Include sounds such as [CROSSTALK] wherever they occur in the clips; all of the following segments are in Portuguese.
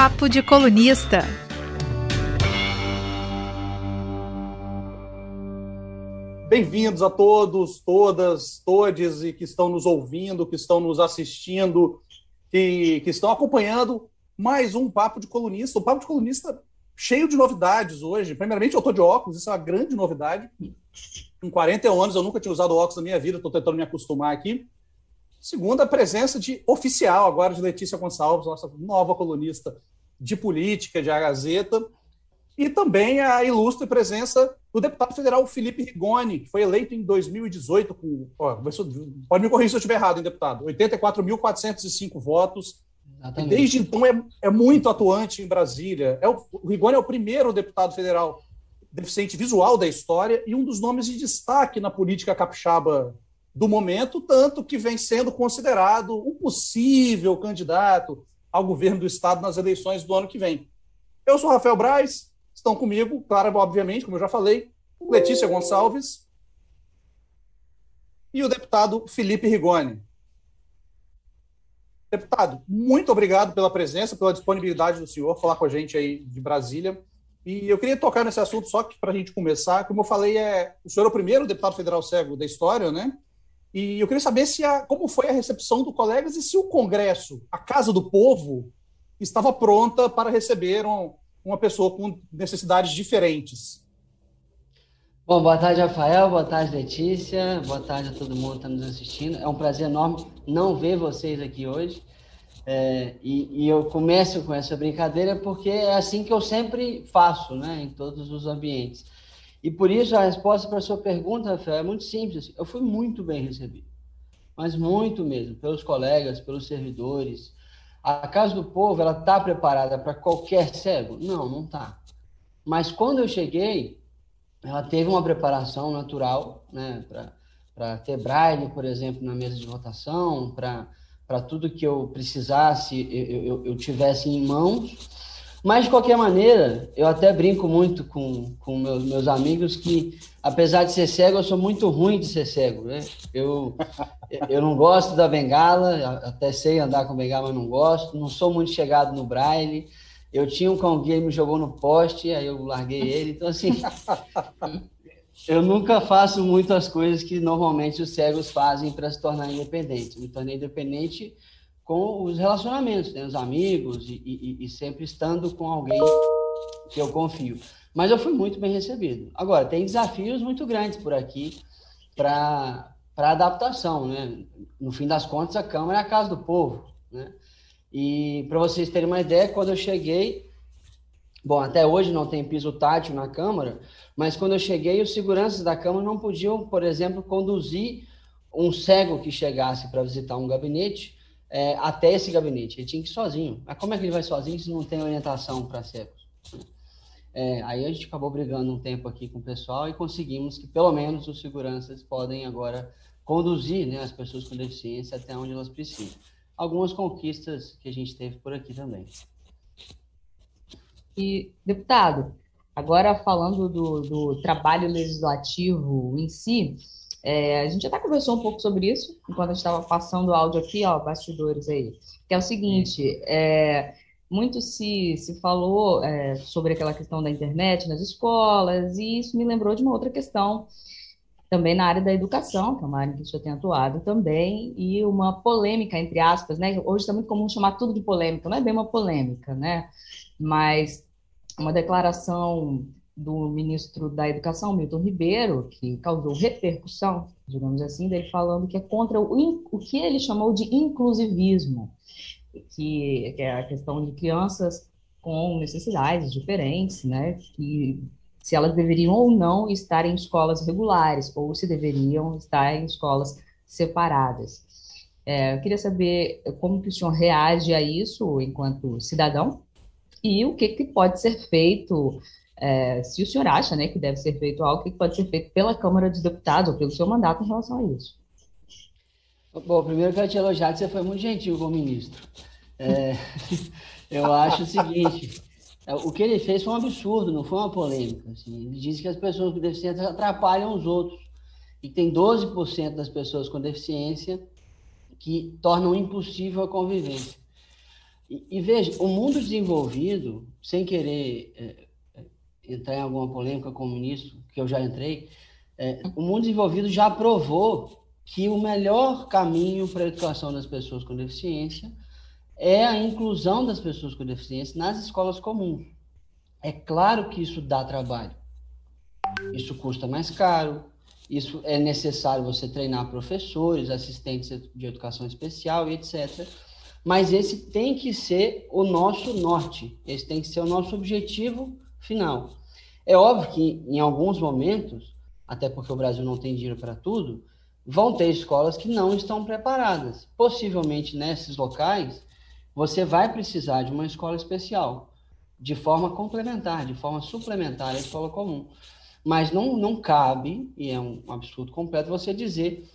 Papo de Colunista. Bem-vindos a todos, todas, todes e que estão nos ouvindo, que estão nos assistindo, que, que estão acompanhando mais um Papo de Colunista. O Papo de Colunista cheio de novidades hoje. Primeiramente, eu estou de óculos, isso é uma grande novidade. Com 41 anos, eu nunca tinha usado óculos na minha vida, estou tentando me acostumar aqui. Segundo, a presença de oficial agora de Letícia Gonçalves, nossa nova colunista de política de A Gazeta, e também a ilustre presença do deputado federal Felipe Rigoni, que foi eleito em 2018 com, ó, pode me corrigir se eu estiver errado, hein, deputado, 84.405 votos. Exatamente. Desde então é, é, muito atuante em Brasília. É o, o Rigoni é o primeiro deputado federal deficiente visual da história e um dos nomes de destaque na política capixaba do momento, tanto que vem sendo considerado um possível candidato ao governo do estado nas eleições do ano que vem. Eu sou Rafael Braz, Estão comigo, claro, obviamente, como eu já falei, Letícia Gonçalves e o deputado Felipe Rigoni. Deputado, muito obrigado pela presença, pela disponibilidade do senhor falar com a gente aí de Brasília. E eu queria tocar nesse assunto só para a gente começar. Como eu falei, é, o senhor é o primeiro deputado federal cego da história, né? E eu queria saber se a, como foi a recepção do colegas e se o Congresso, a Casa do Povo, estava pronta para receber um, uma pessoa com necessidades diferentes. Bom, boa tarde, Rafael, boa tarde, Letícia, boa tarde a todo mundo que está nos assistindo. É um prazer enorme não ver vocês aqui hoje. É, e, e, eu começo com essa brincadeira porque é assim que eu sempre faço, né, em todos os ambientes. E por isso a resposta para a sua pergunta, Rafael, é muito simples. Eu fui muito bem recebido, mas muito mesmo, pelos colegas, pelos servidores, a Casa do Povo, ela está preparada para qualquer cego? Não, não está. Mas quando eu cheguei, ela teve uma preparação natural, né, para ter braille, por exemplo, na mesa de votação, para tudo que eu precisasse, eu, eu, eu tivesse em mãos. Mas, de qualquer maneira, eu até brinco muito com, com meus, meus amigos que, apesar de ser cego, eu sou muito ruim de ser cego. Né? Eu, [LAUGHS] eu não gosto da bengala, até sei andar com bengala, mas não gosto. Não sou muito chegado no braille. Eu tinha um cão guia, me jogou no poste, aí eu larguei ele. Então, assim, [LAUGHS] eu nunca faço muitas coisas que normalmente os cegos fazem para se tornar independentes. Me tornei independente com os relacionamentos, né? os amigos e, e, e, sempre estando com alguém que eu confio. Mas eu fui muito bem recebido. Agora, tem desafios muito grandes por aqui para adaptação, né? No fim das contas, a Câmara é a casa do povo, né? E para vocês terem uma ideia, quando eu cheguei, bom, até hoje não tem piso tátil na Câmara, mas quando eu cheguei, os seguranças da Câmara não podiam, por exemplo, conduzir um cego que chegasse para visitar um gabinete é, até esse gabinete. Ele tinha que ir sozinho. Mas como é que ele vai sozinho se não tem orientação para cegos? É, aí a gente acabou brigando um tempo aqui com o pessoal e conseguimos que pelo menos os seguranças podem agora conduzir né, as pessoas com deficiência até onde elas precisam. Algumas conquistas que a gente teve por aqui também. E, deputado, agora falando do, do trabalho legislativo em si, é, a gente até conversou um pouco sobre isso enquanto a gente estava passando o áudio aqui, ó, bastidores aí. Que é o seguinte: é, muito se, se falou é, sobre aquela questão da internet nas escolas, e isso me lembrou de uma outra questão também na área da educação, que é uma área que eu tenho atuado também, e uma polêmica, entre aspas, né? Hoje está muito comum chamar tudo de polêmica, não é bem uma polêmica, né? Mas uma declaração do ministro da Educação, Milton Ribeiro, que causou repercussão, digamos assim, dele falando que é contra o, o que ele chamou de inclusivismo, que, que, é a questão de crianças com necessidades diferentes, né, que se elas deveriam ou não estar em escolas regulares, ou se deveriam estar em escolas separadas. É, eu queria saber como que o senhor reage a isso enquanto cidadão, e o que, que pode ser feito é, se o senhor acha né, que deve ser feito algo que pode ser feito pela Câmara dos Deputados ou pelo seu mandato em relação a isso. Bom, primeiro quero te elogiar que você foi muito gentil com o ministro. É, [LAUGHS] eu acho o seguinte, é, o que ele fez foi um absurdo, não foi uma polêmica. Assim. Ele disse que as pessoas com deficiência atrapalham os outros. E tem 12% das pessoas com deficiência que tornam impossível a convivência. E, e, veja, o mundo desenvolvido, sem querer é, entrar em alguma polêmica com o ministro, que eu já entrei, é, o mundo desenvolvido já provou que o melhor caminho para a educação das pessoas com deficiência é a inclusão das pessoas com deficiência nas escolas comuns. É claro que isso dá trabalho. Isso custa mais caro, isso é necessário você treinar professores, assistentes de educação especial e etc. Mas esse tem que ser o nosso norte, esse tem que ser o nosso objetivo final. É óbvio que em alguns momentos, até porque o Brasil não tem dinheiro para tudo, vão ter escolas que não estão preparadas. Possivelmente nesses locais, você vai precisar de uma escola especial, de forma complementar, de forma suplementar à escola comum. Mas não, não cabe, e é um absurdo completo, você dizer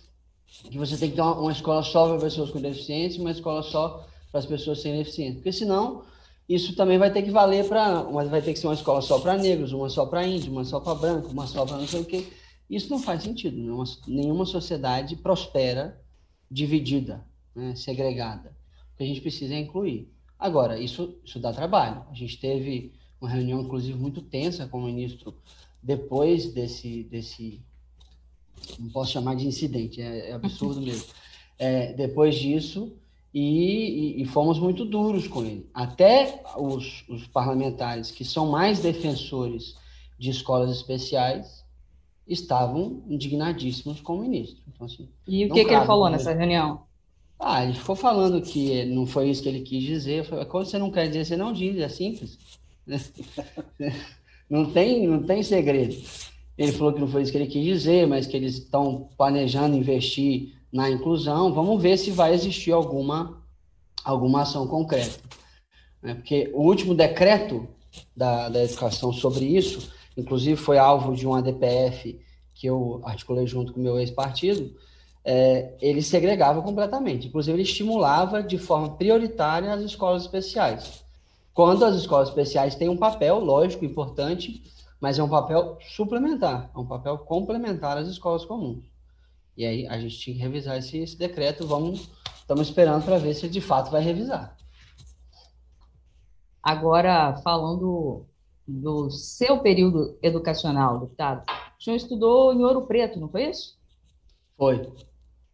que você tem que ter uma, uma escola só para pessoas com deficiência uma escola só para as pessoas sem deficiência. Porque senão, isso também vai ter que valer para. Vai ter que ser uma escola só para negros, uma só para índios, uma só para branco, uma só para não sei o quê. Isso não faz sentido. Nenhuma, nenhuma sociedade prospera dividida, né, segregada. O que a gente precisa é incluir. Agora, isso, isso dá trabalho. A gente teve uma reunião, inclusive, muito tensa com o ministro depois desse, desse não posso chamar de incidente, é, é absurdo mesmo. [LAUGHS] É, depois disso, e, e, e, fomos muito duros com ele. Até os, os, parlamentares que são mais defensores de escolas especiais estavam indignadíssimos com o ministro. Então, assim, e o que, que ele falou nessa reunião? Ah, ele ficou falando que não foi isso que ele quis dizer. Falei, quando você não quer dizer, você não diz, é simples. [LAUGHS] Não tem, não tem segredo. Ele falou que não foi isso que ele quis dizer, mas que eles estão planejando investir na inclusão. Vamos ver se vai existir alguma, alguma ação concreta. Né? Porque o último decreto da, da educação sobre isso, inclusive foi alvo de um ADPF que eu articulei junto com o meu ex-partido, é, ele segregava completamente. Inclusive, ele estimulava de forma prioritária as escolas especiais. Quando as escolas especiais têm um papel, lógico, importante, mas é um papel suplementar, é um papel complementar às escolas comuns. E aí a gente tinha que revisar esse, esse decreto, vamos, estamos esperando para ver se de fato vai revisar. Agora, falando do seu período educacional, deputado, o senhor estudou em Ouro Preto, não foi isso? Foi.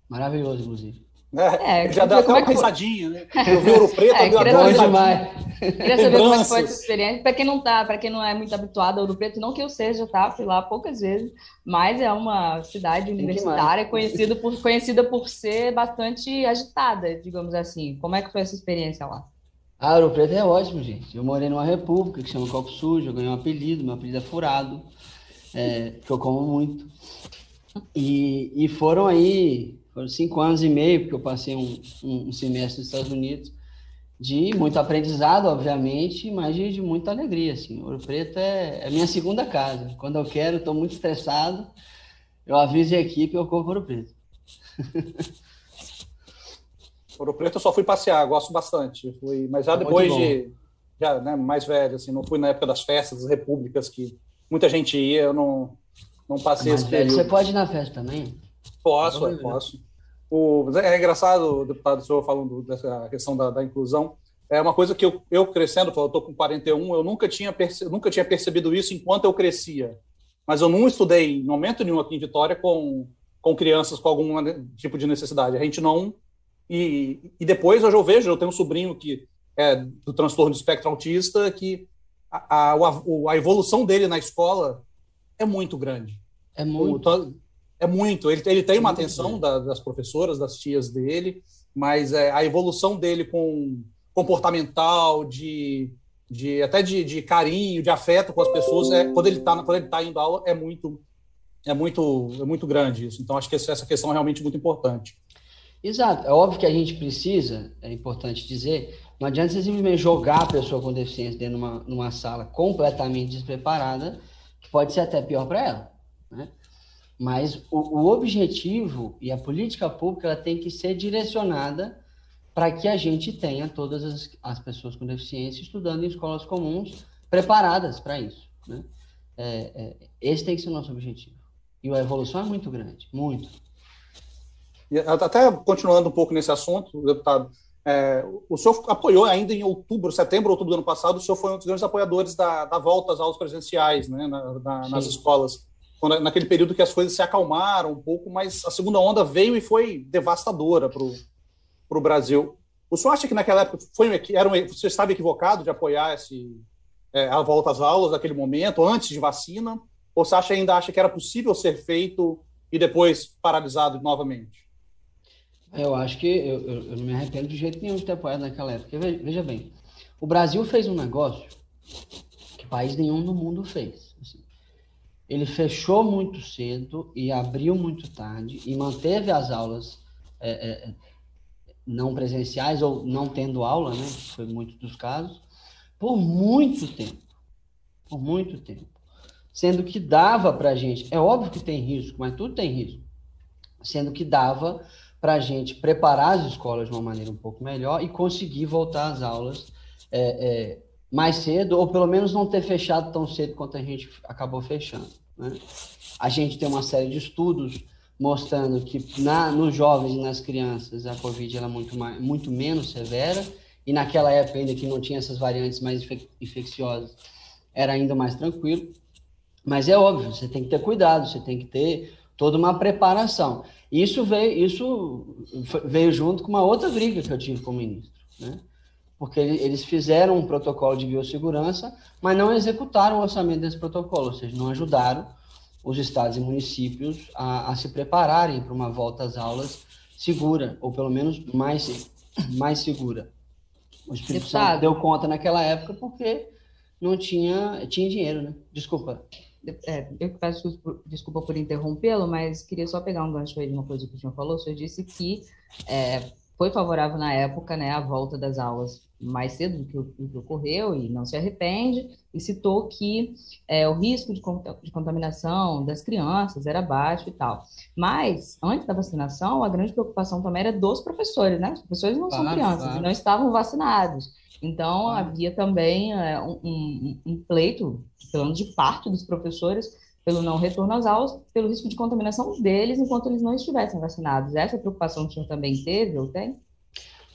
Maravilhoso, inclusive. É, é já dá até uma risadinha, né? Eu vi Ouro Preto, é, deu bom demais. Queria saber como é que foi essa experiência. Para quem não tá, para quem não é muito habituado a Ouro Preto, não que eu seja, tá? Fui lá poucas vezes, mas é uma cidade universitária conhecida por, conhecida por ser bastante agitada, digamos assim. Como é que foi essa experiência lá? Ah, Ouro Preto é ótimo, gente. Eu morei numa república que chama Copo Sujo, eu ganhei um apelido, meu apelido é Furado, é, que eu como muito. E, e foram aí foram cinco anos e meio, porque eu passei um, um, semestre nos Estados Unidos, de muito aprendizado, obviamente, mas de, de muita alegria. Assim. Ouro Preto é, é minha segunda casa. Quando eu quero, estou muito estressado, eu aviso a equipe e eu corro Ouro Preto. [LAUGHS] Ouro Preto eu só fui passear, gosto bastante. Fui, mas já é depois de, já, né, mais velho, assim, não fui na época das festas, das repúblicas, que muita gente ia, eu não, não passei esse período. Você pode ir na festa também? Posso, é, posso. O, é engraçado, deputado, o senhor falando dessa questão da, da inclusão. É uma coisa que eu, eu crescendo, eu estou com 41, eu nunca tinha, perce, nunca tinha percebido isso enquanto eu crescia. Mas eu não estudei em momento nenhum aqui em Vitória com, com crianças com algum tipo de necessidade. A gente não. E, e depois eu já vejo, eu tenho um sobrinho que é do transtorno do espectro autista, que a, a, a evolução dele na escola é muito grande. É muito. É muito. Ele, ele tem uma atenção da, das professoras, das tias dele, mas é, a evolução dele com comportamental, de, de até de, de carinho, de afeto com as pessoas, é, quando ele está quando ele tá indo aula, é muito é muito é muito grande isso. Então acho que essa questão é realmente muito importante. Exato. É óbvio que a gente precisa, é importante dizer, não adianta você simplesmente jogar a pessoa com deficiência dentro de uma, numa sala completamente despreparada, que pode ser até pior para ela. Né? Mas o, o objetivo e a política pública ela tem que ser direcionada para que a gente tenha todas as, as, pessoas com deficiência estudando em escolas comuns preparadas para isso. Né? É, é, esse tem que ser o nosso objetivo. E a evolução é muito grande, muito. E até continuando um pouco nesse assunto, deputado, É, o senhor apoiou ainda em outubro, setembro, outubro do ano passado, o senhor foi um dos grandes apoiadores da, da volta às aulas presenciais né, na, na, nas escolas, quando, naquele período que as coisas se acalmaram um pouco, mas a segunda onda veio e foi devastadora para o Brasil. O senhor acha que naquela época foi, era um, você estava equivocado de apoiar esse, é, a volta às aulas naquele momento, antes de vacina? Ou você acha, ainda acha que era possível ser feito e depois paralisado novamente? Eu acho que eu, eu, eu não me arrependo de jeito nenhum de ter apoiado naquela época. Veja, veja, bem, o Brasil fez um negócio que país nenhum no mundo fez. Ele fechou muito cedo e abriu muito tarde e manteve as aulas é, é, não presenciais ou não tendo aula, né? Foi muito dos casos, por muito tempo. Por muito tempo. Sendo que dava para a gente, é óbvio que tem risco, mas tudo tem risco. Sendo que dava para a gente preparar as escolas de uma maneira um pouco melhor e conseguir voltar às aulas é, é, mais cedo, ou pelo menos não ter fechado tão cedo quanto a gente acabou fechando. Né? A gente tem uma série de estudos mostrando que na, nos jovens e nas crianças a Covid era é muito, mais, muito menos severa, e naquela época, ainda que não tinha essas variantes mais infecciosas, era ainda mais tranquilo. Mas é óbvio, você tem que ter cuidado, você tem que ter toda uma preparação. Isso veio, isso veio junto com uma outra briga que eu tive com o ministro, né? Porque eles fizeram um protocolo de biossegurança, mas não executaram o orçamento desse protocolo, ou seja, não ajudaram os estados e municípios a, a se prepararem para uma volta às aulas segura, ou pelo menos mais, mais segura. O Espírito. Santo deu conta naquela época porque não tinha, tinha dinheiro, né? Desculpa. É, eu peço desculpa por interrompê-lo, mas queria só pegar um gancho aí de uma coisa que o senhor falou. O senhor disse que é, foi favorável na época né, a volta das aulas mais cedo do que, o, que ocorreu e não se arrepende, e citou que é, o risco de, de, contaminação das crianças era baixo e tal. Mas, antes da vacinação, a grande preocupação também era dos professores, né? Os professores não claro, são crianças claro. e não estavam vacinados. Então, claro. havia também é, um, um, um pleito, pelo de parte dos professores, pelo não retorno às aulas, pelo risco de contaminação deles enquanto eles não estivessem vacinados. Essa preocupação que o senhor também teve ou tem?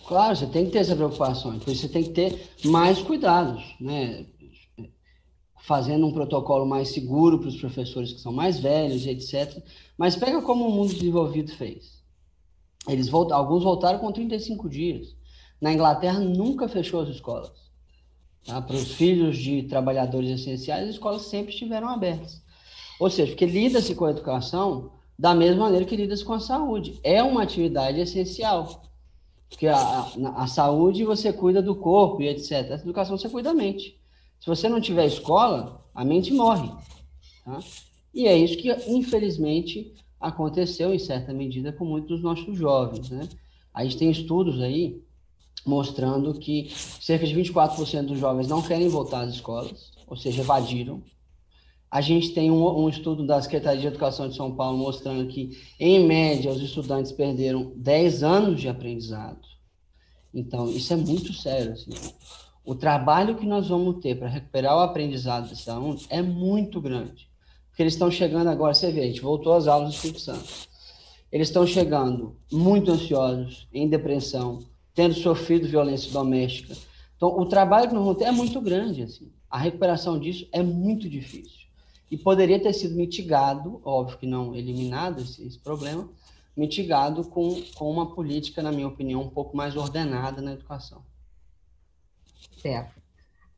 Claro, você tem que ter essa preocupação, por isso você tem que ter mais cuidados, né? Fazendo um protocolo mais seguro para os professores que são mais velhos, etc. Mas pega como o mundo desenvolvido fez. Eles voltaram, alguns voltaram com 35 dias. Na Inglaterra nunca fechou as escolas. Tá? Para os filhos de trabalhadores essenciais, as escolas sempre estiveram abertas. Ou seja, porque lida-se com a educação da mesma maneira que lida-se com a saúde. É uma atividade essencial. Porque a, a, a, saúde você cuida do corpo e etc. A educação você cuida da mente. Se você não tiver escola, a mente morre. Tá? E é isso que, infelizmente, aconteceu em certa medida com muitos dos nossos jovens. Né? A gente tem estudos aí mostrando que cerca de 24% dos jovens não querem voltar às escolas, ou seja, evadiram. A gente tem um, um, estudo da Secretaria de Educação de São Paulo mostrando que, em média, os estudantes perderam 10 anos de aprendizado. Então, isso é muito sério. Assim. O trabalho que nós vamos ter para recuperar o aprendizado desses alunos é muito grande. Porque eles estão chegando agora, você vê, a gente voltou às aulas do Espírito Santo. Eles estão chegando muito ansiosos, em depressão, tendo sofrido violência doméstica. Então, o trabalho que nós vamos ter é muito grande. Assim. A recuperação disso é muito difícil e poderia ter sido mitigado, óbvio que não eliminado esse, esse problema, mitigado com, com uma política, na minha opinião, um pouco mais ordenada na educação. Certo.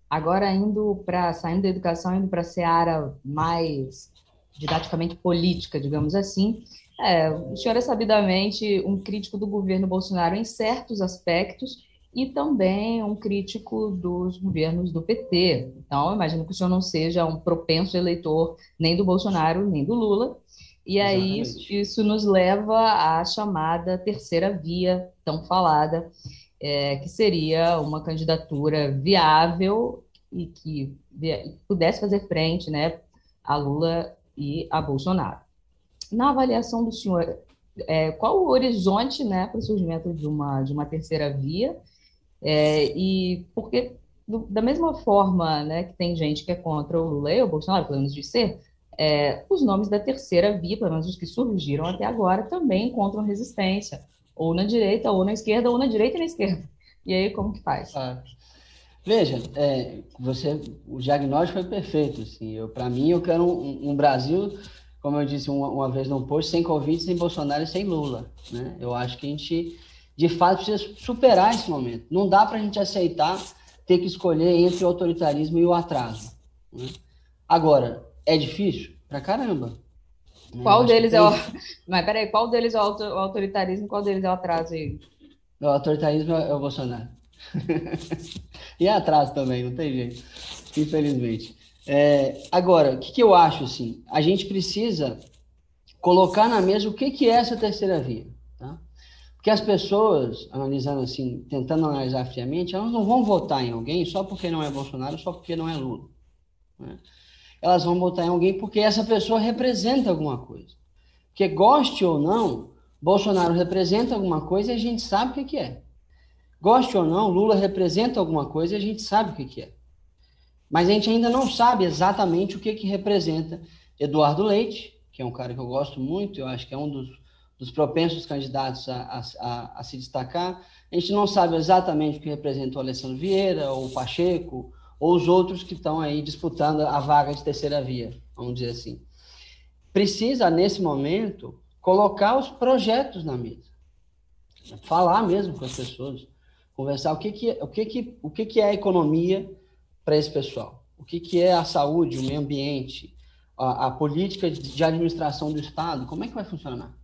Agora, indo para, saindo da educação, indo para a seara mais didaticamente política, digamos assim, é, o senhor é sabidamente um crítico do governo Bolsonaro em certos aspectos e também um crítico dos governos do PT. Então, imagino que o senhor não seja um propenso eleitor nem do Bolsonaro, nem do Lula. E aí, isso, isso, nos leva à chamada terceira via, tão falada, é, que seria uma candidatura viável e que pudesse fazer frente né, a Lula e a Bolsonaro. Na avaliação do senhor, é, qual o horizonte né, para o surgimento de uma, de uma terceira via é, e porque, do, da mesma forma né, que tem gente que é contra o Lula e o Bolsonaro, pelo menos de ser, é, os nomes da terceira via, pelo menos os que surgiram até agora, também encontram resistência, ou na direita, ou na esquerda, ou na direita e na esquerda. E aí, como que faz? Ah, veja, é, você, o diagnóstico foi perfeito. Assim, Para mim, eu quero um, um Brasil, como eu disse uma, uma, vez no post, sem Covid, sem Bolsonaro e sem Lula. Né? Eu acho que a gente, de fato, precisa superar esse momento. Não dá para a gente aceitar ter que escolher entre o autoritarismo e o atraso. Né? Agora, é difícil? Pra caramba. Qual deles é o. [LAUGHS] Mas peraí, qual deles é o autoritarismo e qual deles é o atraso aí? O autoritarismo é o Bolsonaro. [LAUGHS] e é atraso também, não tem jeito. Infelizmente. É, agora, o que, que, eu acho assim? A gente precisa colocar na mesa o que, que é essa terceira via. Porque as pessoas, analisando assim, tentando analisar friamente, elas não vão votar em alguém só porque não é Bolsonaro, só porque não é Lula. Né? elas vão votar em alguém porque essa pessoa representa alguma coisa. Porque goste ou não, Bolsonaro representa alguma coisa e a gente sabe o que, que é. Goste ou não, Lula representa alguma coisa e a gente sabe o que, que é. Mas a gente ainda não sabe exatamente o que, que representa Eduardo Leite, que é um cara que eu gosto muito, eu acho que é um dos, dos propensos candidatos a, a, a, se destacar. A gente não sabe exatamente o que representa o Alessandro Vieira, ou o Pacheco, ou os outros que estão aí disputando a vaga de terceira via, vamos dizer assim. Precisa, nesse momento, colocar os projetos na mesa. Falar mesmo com as pessoas, conversar o que, que, o que, que, o que, que é a economia para esse pessoal, o que, que é a saúde, o meio ambiente, a, a política de, de, administração do Estado, como é que vai funcionar?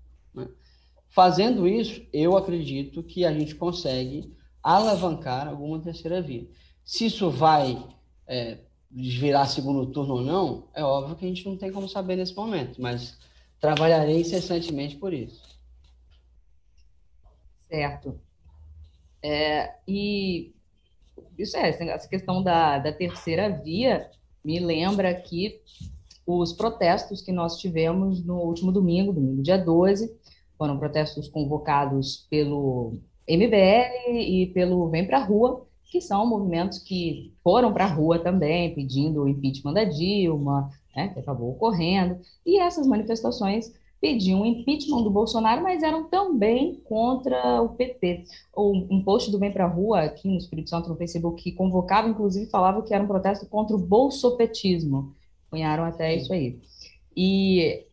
Fazendo isso, eu acredito que a gente consegue alavancar alguma terceira via. Se isso vai é, virar segundo turno ou não, é óbvio que a gente não tem como saber nesse momento, mas trabalharei incessantemente por isso. Certo. É, e isso é, essa questão da, da terceira via me lembra aqui os protestos que nós tivemos no último domingo, domingo dia 12, foram protestos convocados pelo MBL e pelo Vem Pra Rua, que são movimentos que foram para a rua também, pedindo o impeachment da Dilma, né, que acabou ocorrendo, e essas manifestações pediam o impeachment do Bolsonaro, mas eram também contra o PT. Um post do Vem Pra Rua, aqui no Espírito Santo, no Facebook, que convocava, inclusive, falava que era um protesto contra o bolsopetismo. Cunharam até isso aí. E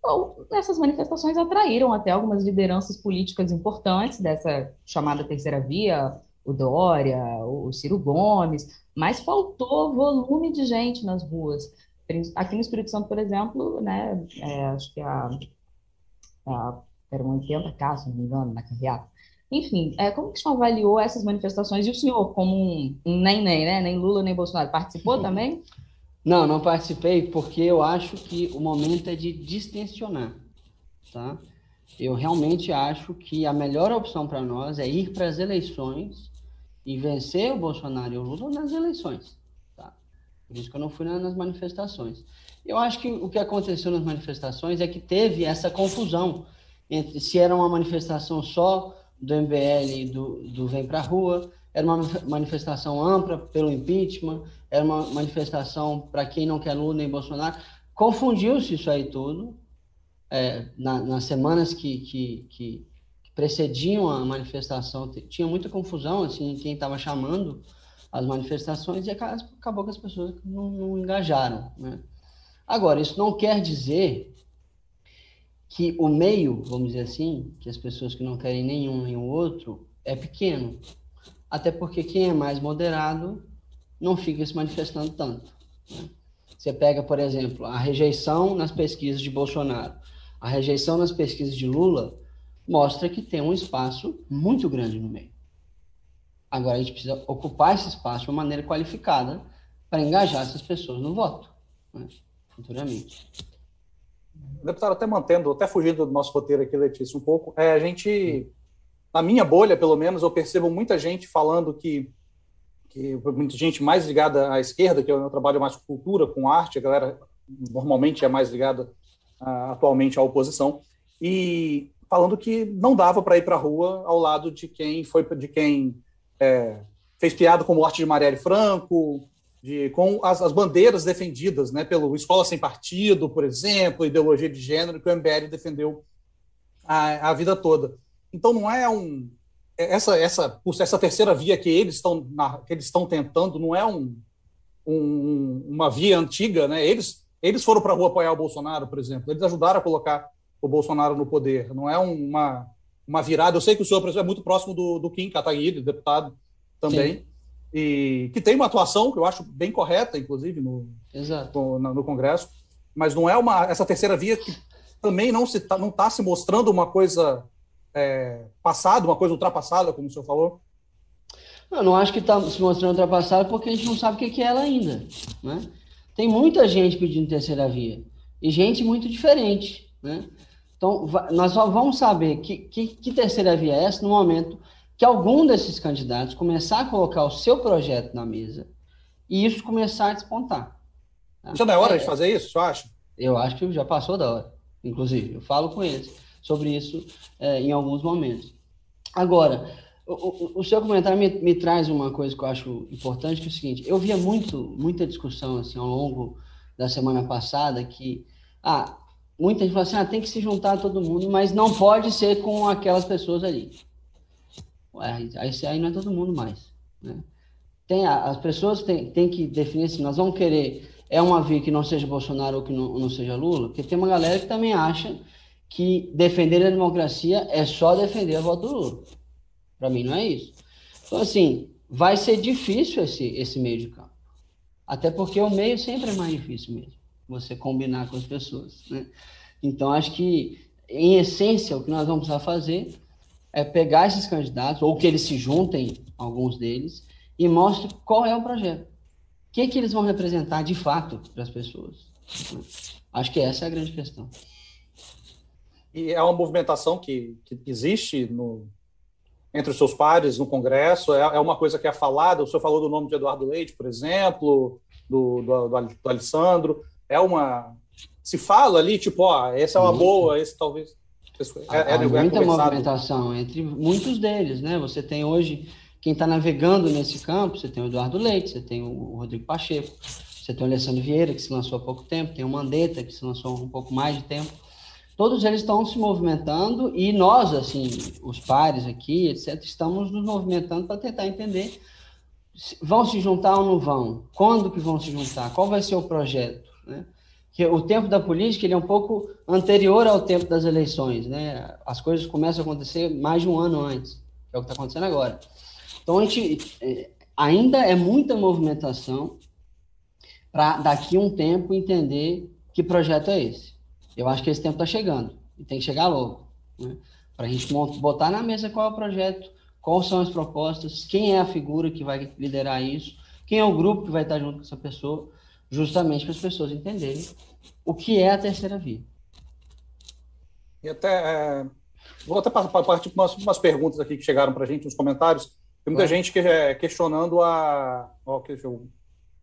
essas manifestações atraíram até algumas lideranças políticas importantes dessa chamada terceira via, o Dória, o Ciro Gomes, mas faltou volume de gente nas ruas. Aqui no Espírito Santo, por exemplo, né, é, acho que a, a, eram 80 casos, se não me engano, na carreata. Enfim, é, como que o senhor avaliou essas manifestações? E o senhor, como um, um nem nem, né? Nem Lula, nem Bolsonaro, participou [LAUGHS] também? Não, não participei, porque eu acho que o momento é de distensionar, tá? Eu realmente acho que a melhor opção para nós é ir para as eleições e vencer o Bolsonaro e o Lula nas eleições. Tá? Por isso que eu não fui nas manifestações. Eu acho que o que aconteceu nas manifestações é que teve essa confusão entre se era uma manifestação só do MBL e do, do Vem Pra Rua, era uma manifestação ampla pelo impeachment, era uma manifestação para quem não quer Lula nem Bolsonaro. Confundiu-se isso aí tudo é, na, nas semanas que, que, que, precediam a manifestação, tinha muita confusão assim, em quem estava chamando as manifestações e acabou que as pessoas não, não engajaram. Né? Agora, isso não quer dizer que o meio, vamos dizer assim, que as pessoas que não querem nenhum nem o outro, é pequeno. Até porque quem é mais moderado não fica se manifestando tanto. Você pega, por exemplo, a rejeição nas pesquisas de Bolsonaro, a rejeição nas pesquisas de Lula, mostra que tem um espaço muito grande no meio. Agora a gente precisa ocupar esse espaço de uma maneira qualificada para engajar essas pessoas no voto, né, futuramente. Deputado, até mantendo, até fugindo do nosso roteiro aqui, Letícia, um pouco, é, a gente, na minha bolha, pelo menos, eu percebo muita gente falando que, que muita gente mais ligada à esquerda, que eu trabalho mais com cultura, com arte, a galera normalmente é mais ligada uh, atualmente à oposição, e falando que não dava para ir para a rua ao lado de quem foi de quem é, fez piada com a morte de Marielle Franco, de, com as, as, bandeiras defendidas né, pelo Escola Sem Partido, por exemplo, ideologia de gênero, que o MBL defendeu a, a vida toda. Então não é um. essa, essa, essa terceira via que eles estão, que eles estão tentando não é um, um, uma via antiga, né? Eles, eles foram para a rua apoiar o Bolsonaro, por exemplo. Eles ajudaram a colocar o Bolsonaro no poder. Não é uma, uma virada. Eu sei que o senhor, é muito próximo do, do Kim Kataguiri, deputado também, Sim. e que tem uma atuação que eu acho bem correta, inclusive, no, no, no, Congresso, mas não é uma essa terceira via que também não se tá, não está se mostrando uma coisa é, passada, uma coisa ultrapassada, como o senhor falou. Eu não acho que está se mostrando ultrapassada porque a gente não sabe o que é ela ainda. Né? Tem muita gente pedindo terceira via e gente muito diferente. Né? Então, nós só vamos saber que, que, que terceira via é essa no momento que algum desses candidatos começar a colocar o seu projeto na mesa e isso começar a despontar. Tá? Já é hora é, de fazer isso, você acha? Eu acho que já passou da hora, inclusive. Eu falo com eles sobre isso é, em alguns momentos. Agora, o, o, seu comentário me, me, traz uma coisa que eu acho importante, que é o seguinte, eu via muito, muita discussão assim, ao longo da semana passada que ah, muita gente fala assim, ah, tem que se juntar todo mundo, mas não pode ser com aquelas pessoas ali. Ué, aí, não é todo mundo mais. Né? Tem, as pessoas têm, têm que definir assim, nós vamos querer, é uma via que não seja Bolsonaro ou que não, não seja Lula, porque tem uma galera que também acha que defender a democracia é só defender a voto do Lula. Para mim não é isso. Então, assim, vai ser difícil esse, esse meio de campo. Até porque o meio sempre é mais difícil mesmo você combinar com as pessoas. Né? Então, acho que, em essência, o que nós vamos precisar fazer é pegar esses candidatos, ou que eles se juntem, alguns deles, e mostre qual é o projeto. O que, que eles vão representar de fato para as pessoas. Acho que essa é a grande questão. E é uma movimentação que, que existe no, entre os seus pares no Congresso? É, é, uma coisa que é falada? O senhor falou do nome de Eduardo Leite, por exemplo, do, do, do, do Alessandro é uma. Se fala ali, tipo, ó, essa é uma Muito. boa, esse talvez. É, é, Há muita movimentação entre muitos deles, né? Você tem hoje quem está navegando nesse campo, você tem o Eduardo Leite, você tem o Rodrigo Pacheco, você tem o Alessandro Vieira, que se lançou há pouco tempo, tem o Mandetta, que se lançou há um pouco mais de tempo. Todos eles estão se movimentando e nós, assim, os pares aqui, etc., estamos nos movimentando para tentar entender vão se juntar ou não vão, quando que vão se juntar, qual vai ser o projeto. Né? Que o tempo da política ele é um pouco anterior ao tempo das eleições, né? As coisas começam a acontecer mais de um ano antes, é o que está acontecendo agora. Então a gente é, ainda é muita movimentação para daqui a um tempo entender que projeto é esse. Eu acho que esse tempo está chegando e tem que chegar logo, né? Para a gente botar na mesa qual é o projeto, quais são as propostas, quem é a figura que vai liderar isso, quem é o grupo que vai estar junto com essa pessoa, justamente para as pessoas entenderem o que é a terceira via. E até. É, vou até partir para umas, umas, perguntas aqui que chegaram para a gente nos comentários. Tem muita gente que, é, questionando a. Ó, que,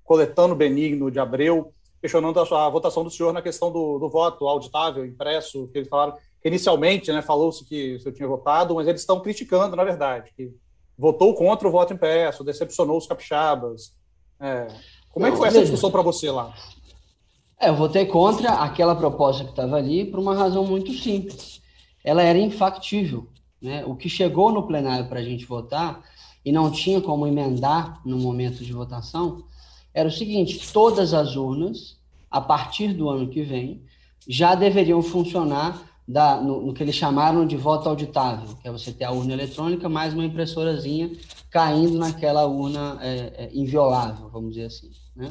coletando Benigno de Abreu, questionando a, a, votação do senhor na questão do, do voto auditável, impresso, que eles falaram que inicialmente né, falou-se que o senhor tinha votado, mas eles estão criticando, na verdade, que votou contra o voto impresso, decepcionou os capixabas. É, como é que foi essa discussão para você lá? É, eu votei contra aquela proposta que estava ali por uma razão muito simples. Ela era infactível. Né? O que chegou no plenário para a gente votar e não tinha como emendar no momento de votação era o seguinte: todas as urnas, a partir do ano que vem, já deveriam funcionar da, no, no, que eles chamaram de voto auditável, que é você ter a urna eletrônica mais uma impressorazinha caindo naquela urna é, é, inviolável, vamos dizer assim. Né?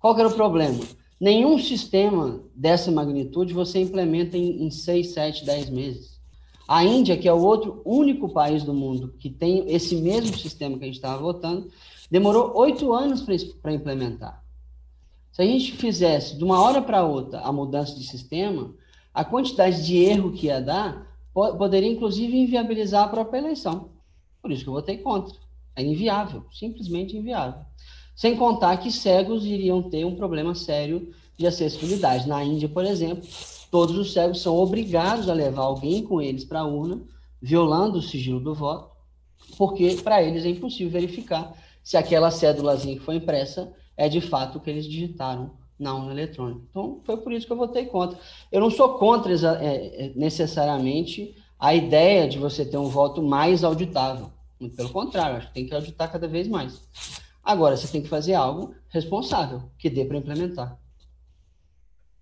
Qual era o problema? Nenhum sistema dessa magnitude você implementa em, em 6, 7, 10 meses. A Índia, que é o outro único país do mundo que tem esse mesmo sistema que a gente estava votando, demorou oito anos para implementar. Se a gente fizesse de uma hora para outra a mudança de sistema, a quantidade de erro que ia dar poderia, inclusive, inviabilizar a própria eleição. Por isso que eu votei contra. É inviável, simplesmente inviável. Sem contar que cegos iriam ter um problema sério de acessibilidade. Na Índia, por exemplo, todos os cegos são obrigados a levar alguém com eles para a urna, violando o sigilo do voto, porque para eles é impossível verificar se aquela cédulazinha que foi impressa é de fato o que eles digitaram na urna eletrônica. Então, foi por isso que eu votei contra. Eu não sou contra é, é, necessariamente a ideia de você ter um voto mais auditável. Muito pelo contrário, acho que tem que auditar cada vez mais. Agora, você tem que fazer algo responsável, que dê para implementar.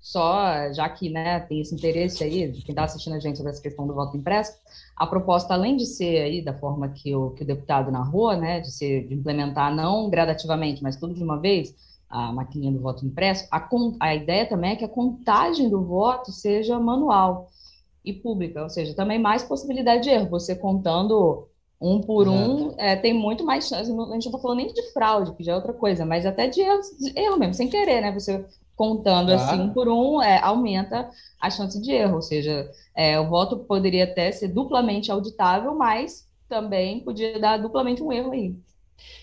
Só, já que né, tem esse interesse aí, de quem está assistindo a gente sobre essa questão do voto impresso, a proposta, além de ser aí da forma que o, que o deputado narrou, né, de, ser, de implementar não gradativamente, mas tudo de uma vez, a maquininha do voto impresso, a, a ideia também é que a contagem do voto seja manual e pública, ou seja, também mais possibilidade de erro. Você contando um por um, é, tem muito mais chance. A gente não está falando nem de fraude, que já é outra coisa, mas até de erro, de erro mesmo, sem querer, né? Você contando assim um por um, é, aumenta a chance de erro. Ou seja, é, o voto poderia até ser duplamente auditável, mas também podia dar duplamente um erro aí.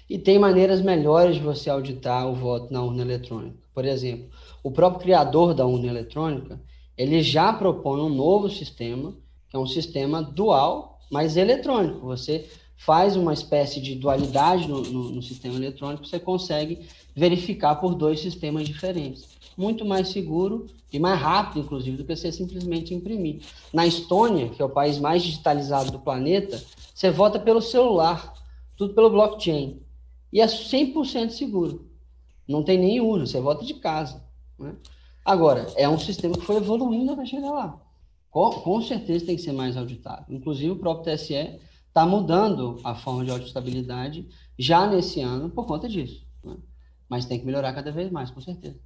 E tem maneiras melhores de você auditar o voto na urna eletrônica. Por exemplo, o próprio criador da urna eletrônica, ele já propõe um novo sistema, que é um sistema dual mas eletrônico. Você faz uma espécie de dualidade no, no, no, sistema eletrônico, você consegue verificar por dois sistemas diferentes. Muito mais seguro e mais rápido, inclusive, do que você simplesmente imprimir. Na Estônia, que é o país mais digitalizado do planeta, você vota pelo celular, tudo pelo blockchain. E é 100% seguro. Não tem nem urna, você vota de casa. Né? Agora, é um sistema que foi evoluindo para chegar lá com, com certeza tem que ser mais auditável. Inclusive, o próprio TSE está mudando a forma de auditabilidade já nesse ano por conta disso. Né? Mas tem que melhorar cada vez mais, com certeza.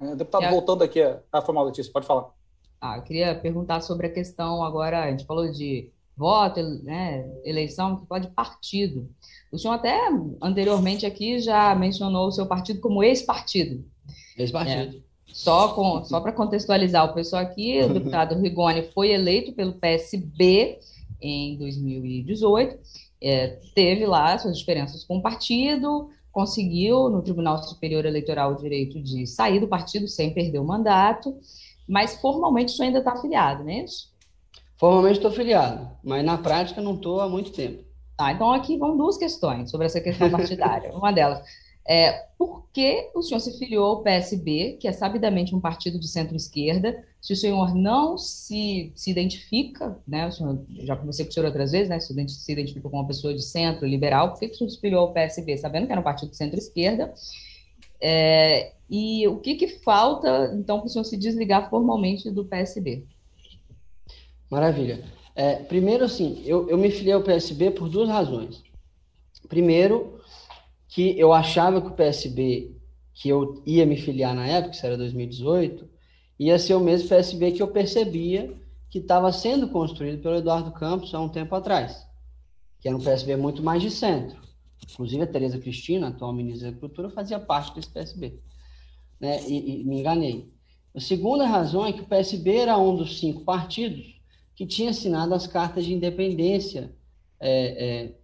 É, deputado, é. voltando aqui, a formal, Letícia, pode falar. Ah, eu queria perguntar sobre a questão agora, a gente falou de voto, né, eleição, que pode partido. O senhor até anteriormente aqui já mencionou o seu partido como ex-partido. Ex-partido. É. Só, com, só para contextualizar o pessoal aqui, o [LAUGHS] deputado Rigoni foi eleito pelo PSB em 2018, é, teve lá suas diferenças com o partido, conseguiu no Tribunal Superior Eleitoral o direito de sair do partido sem perder o mandato, mas formalmente isso ainda está afiliado, não é isso? Formalmente estou afiliado, mas na prática não estou há muito tempo. Tá, então aqui vão duas questões sobre essa questão partidária. [LAUGHS] Uma delas, é, por que o senhor se filiou ao PSB, que é sabidamente um partido de centro-esquerda? Se o senhor não se, se identifica, né, senhor, já conversei com o senhor outras vezes, né, se se identifica como uma pessoa de centro, liberal, por que, que o senhor se filiou ao PSB, sabendo que era um partido de centro-esquerda? É, e o que, que falta, então, para o senhor se desligar formalmente do PSB? Maravilha. É, primeiro, assim, eu, eu me filiei ao PSB por duas razões. Primeiro, que eu achava que o PSB que eu ia me filiar na época, isso era 2018, ia ser o mesmo PSB que eu percebia que estava sendo construído pelo Eduardo Campos há um tempo atrás, que era um PSB muito mais de centro. Inclusive a Tereza Cristina, atual ministra da Agricultura, fazia parte desse PSB. Né? E, e me enganei. A segunda razão é que o PSB era um dos cinco partidos que tinha assinado as cartas de independência é, é,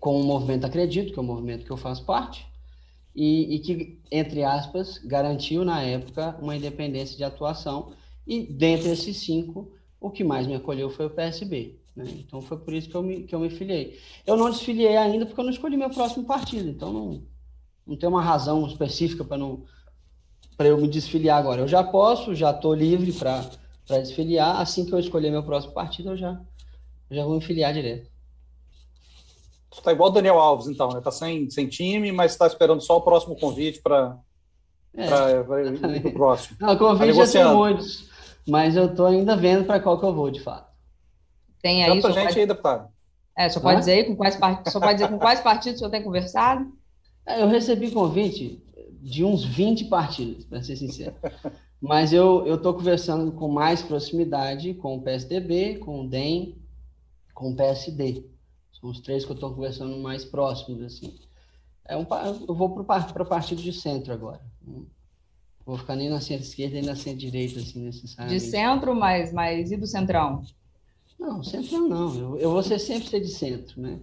com o movimento Acredito, que é o movimento que eu faço parte, e, e, que, entre aspas, garantiu na época uma independência de atuação, e dentre esses cinco, o que mais me acolheu foi o PSB. Né? Então foi por isso que eu, me, que eu me filiei. Eu não desfiliei ainda porque eu não escolhi meu próximo partido, então não, não tem uma razão específica para não para eu me desfiliar agora. Eu já posso, já estou livre para desfiliar. Assim que eu escolher meu próximo partido, eu já, já vou me filiar direto. Tu tá igual o Daniel Alves, então, né? Tá sem, sem time, mas está esperando só o próximo convite para é, o próximo. Não, o convite tá já tem muitos, mas eu tô ainda vendo para qual que eu vou, de fato. Tem aí. Tanta gente pode... aí, deputado. É, só pode, dizer com quais part... só pode dizer com quais partidos o senhor tem conversado? É, eu recebi convite de uns 20 partidos, para ser sincero. Mas eu estou conversando com mais proximidade com o PSDB, com o DEM, com o PSD. São os três que eu estou conversando mais próximos, assim. É um, eu vou para o partido de centro agora. Não vou ficar nem na centro-esquerda nem na centro-direita, assim, necessariamente. De centro, mas, mas e do centrão? Não, centro não. Eu, eu vou ser sempre ser de centro, né?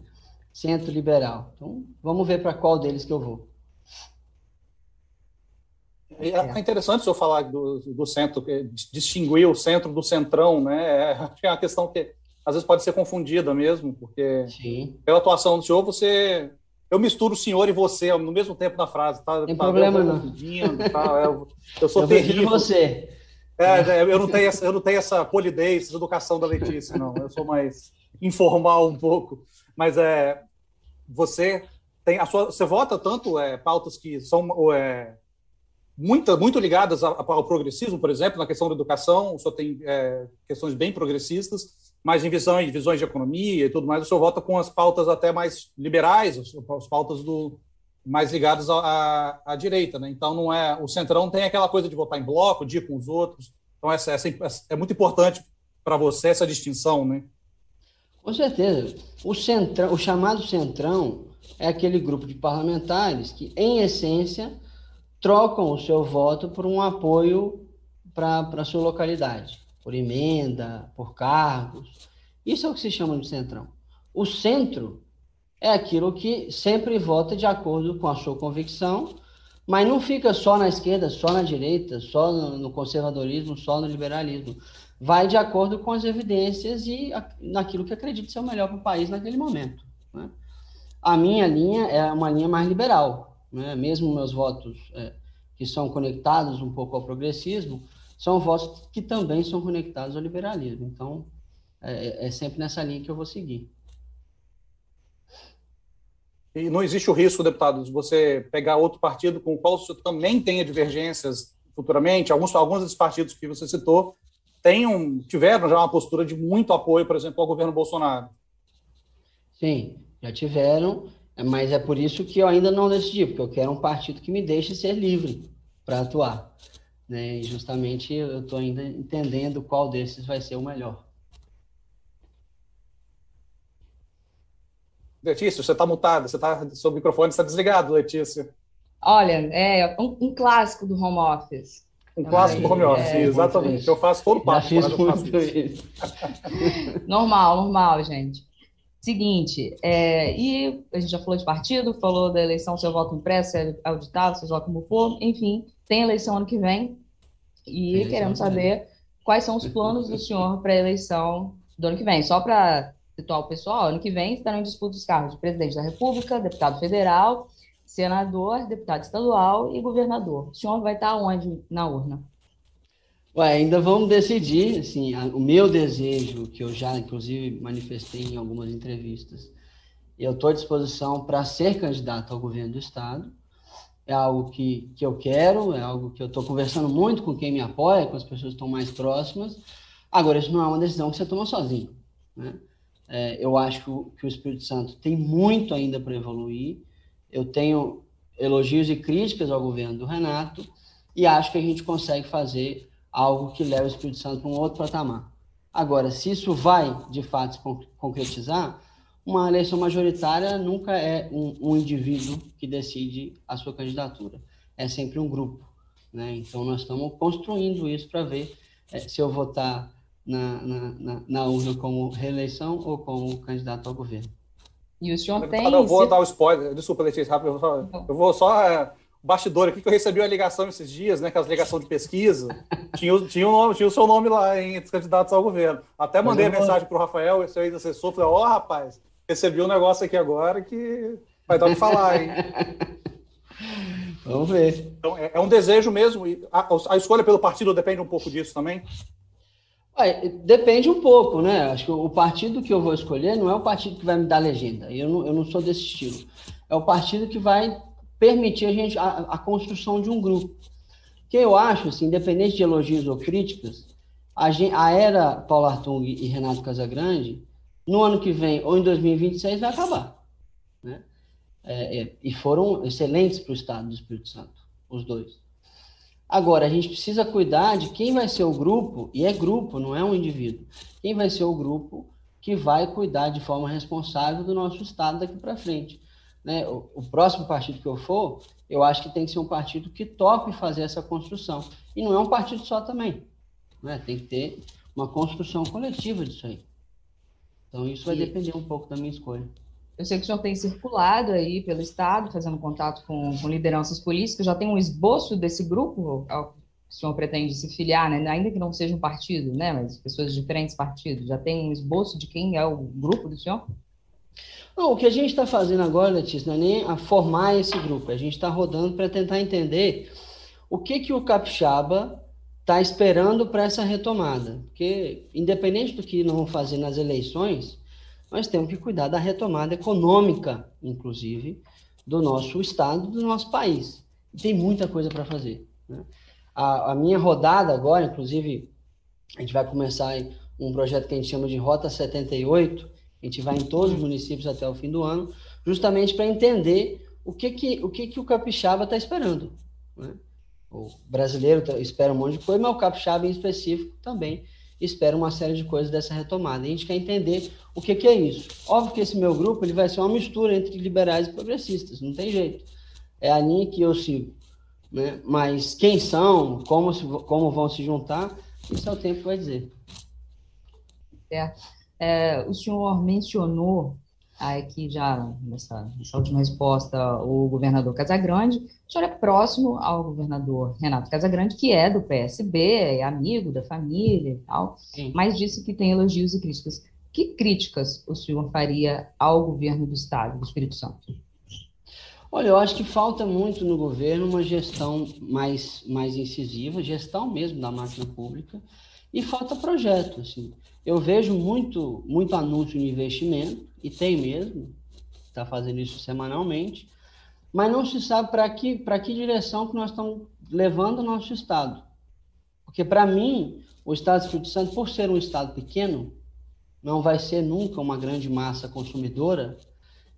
Centro liberal. Então, vamos ver para qual deles que eu vou. É, é interessante o senhor falar do, do centro, distinguir o centro do centrão, né? É, [LAUGHS] é uma questão que às vezes pode ser confundida mesmo, porque Sim. pela atuação do senhor, você. Eu misturo o senhor e você no mesmo tempo na frase, tá? Tem tá, problema, não. Tá, eu, eu sou eu terrível. você. É, é, eu, não tenho essa, eu não tenho essa polidez, essa educação da Letícia, não. Eu sou mais informal um pouco. Mas é, você tem a sua, você vota tanto é, pautas que são é, muito, muito ligadas ao progressismo, por exemplo, na questão da educação, o senhor tem é, questões bem progressistas, mas em visões, visões de economia e tudo mais, o senhor vota com as pautas até mais liberais, as pautas do, mais ligadas à, à, direita, né? Então não é o centrão tem aquela coisa de votar em bloco, de ir com os outros. Então essa, essa é muito importante para você essa distinção, né? Com certeza. O centrão, o chamado centrão é aquele grupo de parlamentares que, em essência, trocam o seu voto por um apoio para a sua localidade, por emenda, por cargos. Isso é o que se chama de centrão. O centro é aquilo que sempre vota de acordo com a sua convicção, mas não fica só na esquerda, só na direita, só no, conservadorismo, só no liberalismo. Vai de acordo com as evidências e naquilo que acredita ser o melhor para o país naquele momento. Né? A minha linha é uma linha mais liberal, né? mesmo meus votos é, que são conectados um pouco ao progressismo, são votos que também são conectados ao liberalismo. Então, é, é sempre nessa linha que eu vou seguir. E não existe o risco, deputado, de você pegar outro partido com o qual você também tenha divergências futuramente. Alguns, alguns desses partidos que você citou tenham, tiveram já uma postura de muito apoio, por exemplo, ao governo Bolsonaro. Sim, já tiveram. Mas é por isso que eu ainda não decidi, porque eu quero um partido que me deixe ser livre para atuar. Né? E justamente eu estou ainda entendendo qual desses vai ser o melhor. Letícia, você está mutada, você tá, seu microfone está desligado, Letícia. Olha, é um, um clássico do home office. Um clássico do home office, é, exatamente. Eu faço todo papo. Já fiz muito isso. [LAUGHS] normal, normal, gente. Seguinte, é, e a gente já falou de partido, falou da eleição, seu voto impresso, é auditado, seja lá como for, enfim, tem eleição ano que vem, e queremos saber quais são os planos do senhor para a eleição do ano que vem. Só para situar o pessoal, ano que vem estarão em disputa os cargos de presidente da República, deputado federal, senador, deputado estadual e governador. O senhor vai estar onde na urna? Ué, ainda vamos decidir, assim, a, o meu desejo, que eu já, inclusive, manifestei em algumas entrevistas, eu estou à disposição para ser candidato ao governo do Estado, é algo que, que eu quero, é algo que eu estou conversando muito com quem me apoia, com as pessoas que estão mais próximas, agora, isso não é uma decisão que você toma sozinho, né? É, eu acho que o, que o Espírito Santo tem muito ainda para evoluir, eu tenho elogios e críticas ao governo do Renato, e acho que a gente consegue fazer algo que leva o Espírito Santo para um outro patamar. Agora, se isso vai, de fato, se concretizar, uma eleição majoritária nunca é um, um, indivíduo que decide a sua candidatura, é sempre um grupo. Né? Então, nós estamos construindo isso para ver é, se eu votar na, na, na, na, urna como reeleição ou como candidato ao governo. E o senhor tem... Eu vou dar o um spoiler, desculpa, Letícia, rápido, eu vou só, eu vou só é, bastidor aqui que eu recebi uma ligação esses dias, né? Aquelas ligação de pesquisa. tinha, tinha, o nome, tinha o seu nome lá entre os candidatos ao governo. Até mandei a mensagem para o Rafael, esse aí assessor, falei, ó, oh, rapaz, recebi um negócio aqui agora que vai dar o que falar, hein? [LAUGHS] Vamos ver. Então, é, é um desejo mesmo. A, a, escolha pelo partido depende um pouco disso também? Ué, depende um pouco, né? Acho que o partido que eu vou escolher não é o partido que vai me dar legenda. Eu não, eu não sou desse estilo. É o partido que vai permitir a gente a, a construção de um grupo. Que eu acho, assim, independente de elogios ou críticas, a, gente, a era Paulo Artung e Renato Casagrande, no ano que vem ou em 2026, vai acabar. Né? É, é, e foram excelentes para o Estado do Espírito Santo, os dois. Agora, a gente precisa cuidar de quem vai ser o grupo, e é grupo, não é um indivíduo, quem vai ser o grupo que vai cuidar de forma responsável do nosso Estado daqui para frente né, o, o, próximo partido que eu for, eu acho que tem que ser um partido que tope fazer essa construção. E não é um partido só também. Né? Tem que ter uma construção coletiva disso aí. Então, isso vai e... depender um pouco da minha escolha. Eu sei que o senhor tem circulado aí pelo Estado, fazendo contato com, com lideranças políticas, já tem um esboço desse grupo ao que o senhor pretende se filiar, né? ainda que não seja um partido, né? mas pessoas de diferentes partidos, já tem um esboço de quem é o grupo do senhor? Não, o que a gente está fazendo agora, Letícia, não é nem a formar esse grupo, a gente está rodando para tentar entender o que, que o capixaba está esperando para essa retomada. Porque, independente do que não vão fazer nas eleições, nós temos que cuidar da retomada econômica, inclusive, do nosso Estado, do nosso país. E tem muita coisa para fazer. Né? A, a, minha rodada agora, inclusive, a gente vai começar um projeto que a gente chama de Rota 78, a gente vai em todos os municípios até o fim do ano, justamente para entender o que, que, o, que, que o capixaba está esperando. Né? O brasileiro tá, espera um monte de coisa, mas o capixaba em específico também espera uma série de coisas dessa retomada. A gente quer entender o que, que é isso. Óbvio que esse meu grupo ele vai ser uma mistura entre liberais e progressistas, não tem jeito. É a linha que eu sigo. Né? Mas quem são, como, se, como vão se juntar, isso é o tempo que vai dizer. Certo. É, o senhor mencionou aqui já nessa, nessa, última resposta o governador Casagrande. O senhor é próximo ao governador Renato Casagrande, que é do PSB, é amigo da família e tal, Sim. mas disse que tem elogios e críticas. Que críticas o senhor faria ao governo do Estado, do Espírito Santo? Olha, eu acho que falta muito no governo uma gestão mais, mais incisiva, gestão mesmo da máquina pública, e falta projeto. Assim. Eu vejo muito, muito anúncio de investimento, e tem mesmo, está fazendo isso semanalmente, mas não se sabe para que, que direção que nós estamos levando o nosso Estado. Porque, para mim, o Estado do Espírito Santo, por ser um Estado pequeno, não vai ser nunca uma grande massa consumidora,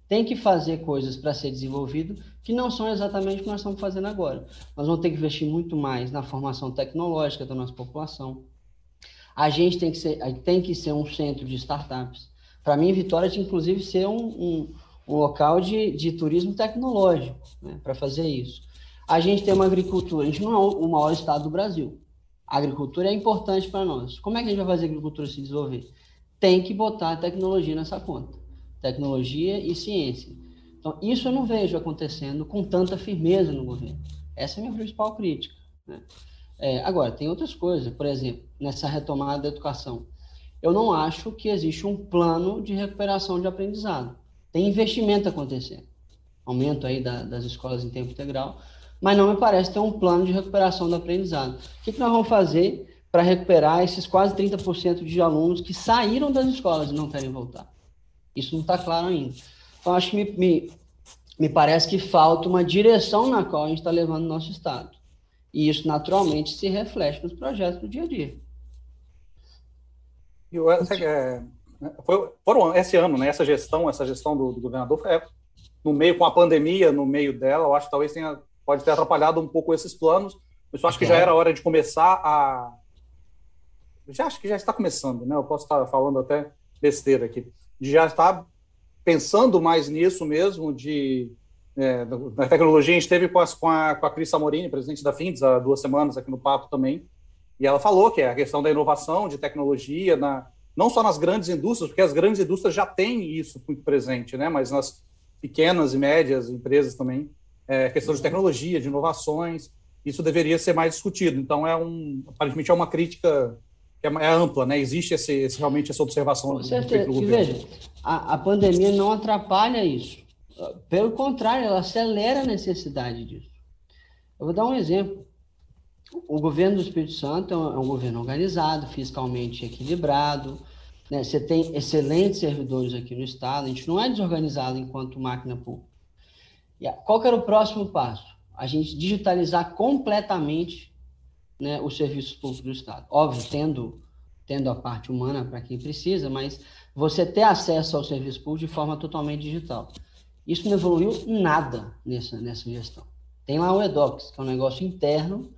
tem que fazer coisas para ser desenvolvido que não são exatamente o que nós estamos fazendo agora. Nós vamos ter que investir muito mais na formação tecnológica da nossa população. A gente tem que ser, tem que ser um centro de startups. Para mim, Vitória tinha inclusive ser um, um, um local de, de turismo tecnológico né, para fazer isso. A gente tem uma agricultura, a gente não é o maior estado do Brasil. A agricultura é importante para nós. Como é que a gente vai fazer a agricultura se desenvolver? Tem que botar tecnologia nessa conta. Tecnologia e ciência. Então, isso eu não vejo acontecendo com tanta firmeza no governo. Essa é a minha principal crítica. Né? É, agora, tem outras coisas. Por exemplo, nessa retomada da educação eu não acho que existe um plano de recuperação de aprendizado. Tem investimento acontecendo, aumento aí da, das escolas em tempo integral, mas não me parece ter um plano de recuperação do aprendizado. O que, que nós vamos fazer para recuperar esses quase 30% de alunos que saíram das escolas e não querem voltar? Isso não está claro ainda. Então, acho que me, me, me parece que falta uma direção na qual a gente está levando o nosso Estado. E isso, naturalmente, se reflete nos projetos do dia a dia. E o, é, foi, foram esse ano, né? Essa gestão, essa gestão do, do governador foi no meio com a pandemia, no meio dela, eu acho que talvez tenha pode ter atrapalhado um pouco esses planos. Mas eu acho que já era hora de começar a já acho que já está começando, né? Eu posso estar falando até besteira aqui, de já estar pensando mais nisso mesmo, de é, na tecnologia. A gente esteve com, as, com, a, com a Cris Samorini, presidente da FINDES, há duas semanas aqui no Papo também, e ela falou que é a questão da inovação, de tecnologia, na, não só nas grandes indústrias, porque as grandes indústrias já têm isso muito presente, né? mas nas pequenas e médias empresas também, é, questão de tecnologia, de inovações, isso deveria ser mais discutido. Então, é um, aparentemente, é uma crítica que é, é ampla, né? Existe esse, esse, realmente essa observação. Com certeza. E veja, a, a pandemia não atrapalha isso. Pelo contrário, ela acelera a necessidade disso. Eu vou dar um exemplo o governo do Espírito Santo é um, é governo organizado, fiscalmente equilibrado, né? você tem excelentes servidores aqui no Estado, a gente não é desorganizado enquanto máquina pública. E qual era o próximo passo? A gente digitalizar completamente né, os serviços públicos do Estado. Óbvio, tendo, tendo a parte humana para quem precisa, mas você ter acesso ao serviço público de forma totalmente digital. Isso não evoluiu nada nessa, nessa gestão. Tem lá o EDOCS, que é um negócio interno,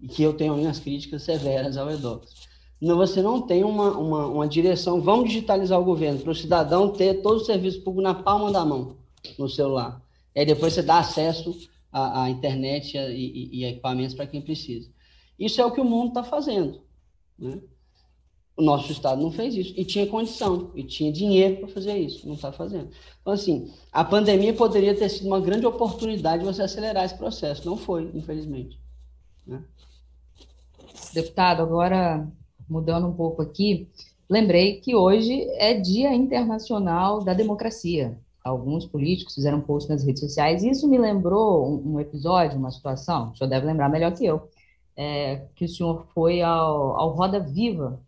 e que eu tenho minhas críticas severas ao EDOCS. Não, você não tem uma, uma, uma direção, vamos digitalizar o governo, para o cidadão ter todo o serviço público na palma da mão, no celular. E aí depois você dá acesso à, à internet e, e, e equipamentos para quem precisa. Isso é o que o mundo está fazendo. Né? O nosso Estado não fez isso. E tinha condição, e tinha dinheiro para fazer isso. Não está fazendo. Então, assim, a pandemia poderia ter sido uma grande oportunidade de você acelerar esse processo. Não foi, infelizmente. Né? Deputado, agora mudando um pouco aqui, lembrei que hoje é Dia Internacional da Democracia. Alguns políticos fizeram post nas redes sociais. Isso me lembrou um, episódio, uma situação, o senhor deve lembrar melhor que eu. é, que o senhor foi ao, ao Roda Viva,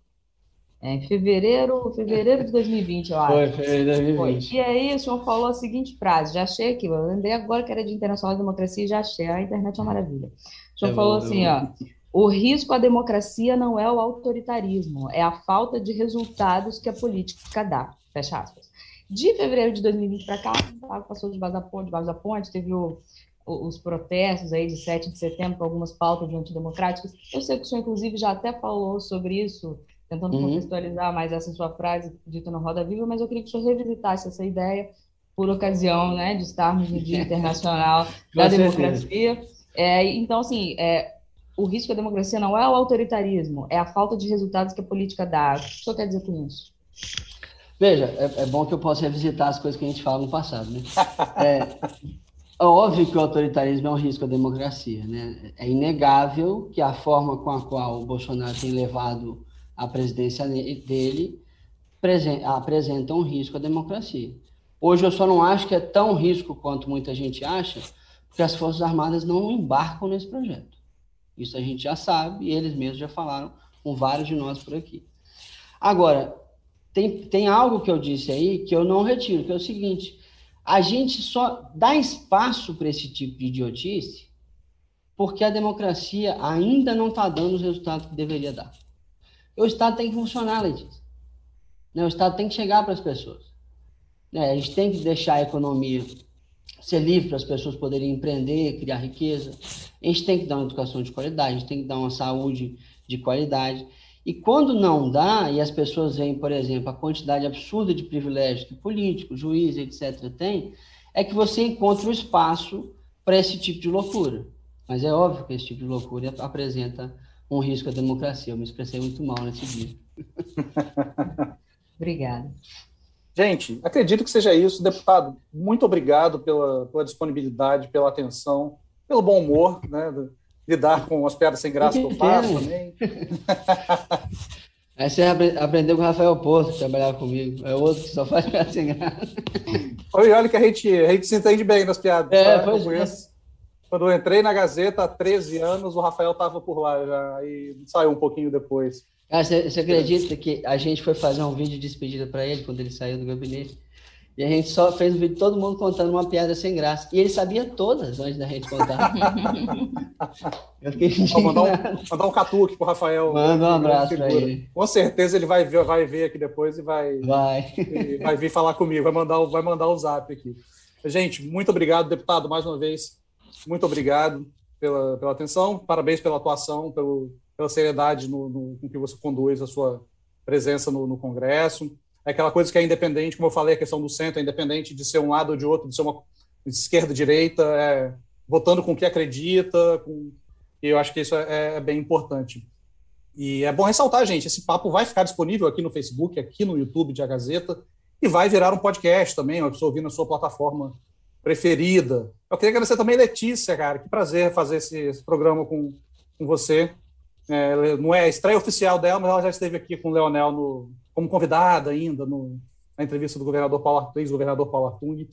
é, em fevereiro, fevereiro de 2020, eu acho. Foi, fevereiro de 2020. Foi. E aí o senhor falou a seguinte frase, já achei aqui, eu lembrei agora que era de Internacional de Democracia e já achei, a internet é uma maravilha. O senhor É falou bom, é assim, ó, o risco à democracia não é o autoritarismo, é a falta de resultados que a política dá. Fecha aspas. De fevereiro de 2020 para cá, passou debaixo da ponte, debaixo da ponte, teve o- os protestos aí de 7 de setembro com algumas pautas antidemocráticas. Eu sei que o senhor, inclusive, já até falou sobre isso, tentando Uhum. contextualizar mais essa sua frase dita no Roda Viva, mas eu queria que o senhor revisitasse essa ideia por ocasião né, de estarmos no Dia Internacional [LAUGHS] da. Democracia. É, então, assim, é, o risco à democracia não é o autoritarismo, é a falta de resultados que a política dá. O que o senhor quer dizer com isso? Veja, é, é bom que eu possa revisitar as coisas que a gente fala no passado, né? É, é óbvio que o autoritarismo é um risco à democracia, né? É inegável que a forma com a qual o Bolsonaro tem levado a presidência dele presen- apresenta um risco à democracia. Hoje eu só não acho que é tão risco quanto muita gente acha, porque as Forças Armadas não embarcam nesse projeto. Isso a gente já sabe, e eles mesmos já falaram com vários de nós por aqui. Agora, tem, tem algo que eu disse aí que eu não retiro, que é o seguinte: a gente só dá espaço para esse tipo de idiotice porque a democracia ainda não está dando os resultados que deveria dar. O Estado tem que funcionar. Né, O Estado tem que chegar para as pessoas. Né, A gente tem que deixar a economia ser livre para as pessoas poderem empreender, criar riqueza. A gente tem que dar uma educação de qualidade, a gente tem que dar uma saúde de qualidade. E quando não dá, e as pessoas veem, por exemplo, a quantidade absurda de privilégios que políticos, juízes, etc., têm, é que você encontra o espaço para esse tipo de loucura. Mas é óbvio que esse tipo de loucura apresenta um risco à democracia. Eu me expressei muito mal nesse dia. [LAUGHS] Obrigada. Gente, acredito que seja isso. Deputado, muito obrigado pela, pela disponibilidade, pela atenção, pelo bom humor, né? de Lidar com as piadas sem graça que eu faço também. [LAUGHS] Aí você apre- aprendeu com o Rafael Porto, que trabalhava comigo. É outro que só faz piada sem graça. E olha que a gente, a gente se entende bem nas piadas. É, tá? pois. Quando eu entrei na Gazeta há 13 anos, o Rafael estava por lá já, e saiu um pouquinho depois. Cara, você, você acredita que a gente foi fazer um vídeo de despedida para ele quando ele saiu do gabinete? E a gente só fez um vídeo todo mundo contando uma piada sem graça. E ele sabia todas antes da gente contar. [LAUGHS] Eu fiquei Vou mandar um, mandar um catuque pro Rafael. Manda um abraço para ele. Com certeza ele vai ver, vai ver aqui depois e vai, Vai. e vai vir falar comigo, vai mandar, vai mandar o zap aqui. Gente, muito obrigado, deputado, mais uma vez. Muito obrigado pela, pela atenção, parabéns pela atuação, pelo, pela seriedade no, no, com que você conduz a sua presença no, no Congresso. É aquela coisa que é independente, como eu falei, a questão do centro é independente de ser um lado ou de outro, de ser uma de esquerda, direita, é, votando com o que acredita, com, e eu acho que isso é, é bem importante. E é bom ressaltar, gente, esse papo vai ficar disponível aqui no Facebook, aqui no YouTube de A Gazeta, e vai virar um podcast também, uma pessoa ouvir na sua plataforma preferida. Eu queria agradecer também, Letícia, cara, que prazer fazer esse, esse programa com, com você. É, não é a estreia oficial dela, mas ela já esteve aqui com o Leonel no, como convidada ainda no, na entrevista do governador Paulo ex-governador Paulo Artung.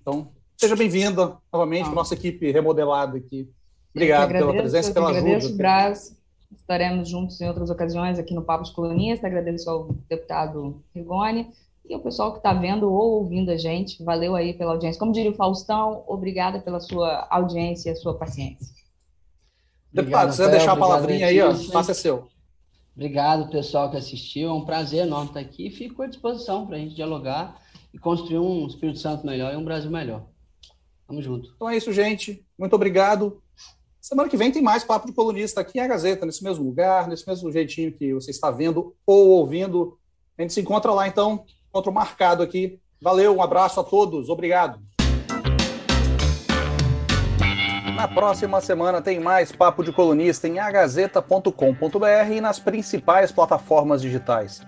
Então, seja bem-vinda novamente Ah. nossa equipe remodelada aqui. Obrigado que pela agradeço, presença e pela que agradeço, ajuda. Braz. Estaremos juntos em outras ocasiões aqui no Papo de Colunista. Agradeço ao deputado Rigoni e ao pessoal que está vendo ou ouvindo a gente. Valeu aí pela audiência. Como diria o Faustão, obrigada pela sua audiência e a sua paciência. Deputado, se você deixar a obrigado, palavrinha aí, ó, espaço é seu. Obrigado, pessoal que assistiu. É um prazer enorme estar aqui. Fico à disposição para a gente dialogar e construir um Espírito Santo melhor e um Brasil melhor. Tamo junto. Então é isso, gente. Muito obrigado. Semana que vem tem mais Papo de Colunista aqui em A Gazeta, nesse mesmo lugar, nesse mesmo jeitinho que você está vendo ou ouvindo. A gente se encontra lá, então. Encontro marcado aqui. Valeu, um abraço a todos. Obrigado. Na próxima semana tem mais Papo de Colunista em agazeta.com.br e nas principais plataformas digitais.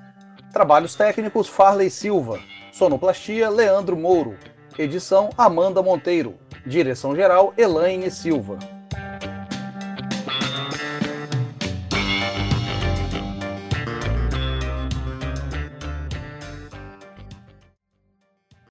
Trabalhos técnicos Farley Silva. Sonoplastia Leandro Mouro. Edição Amanda Monteiro. Direção geral Elaine Silva.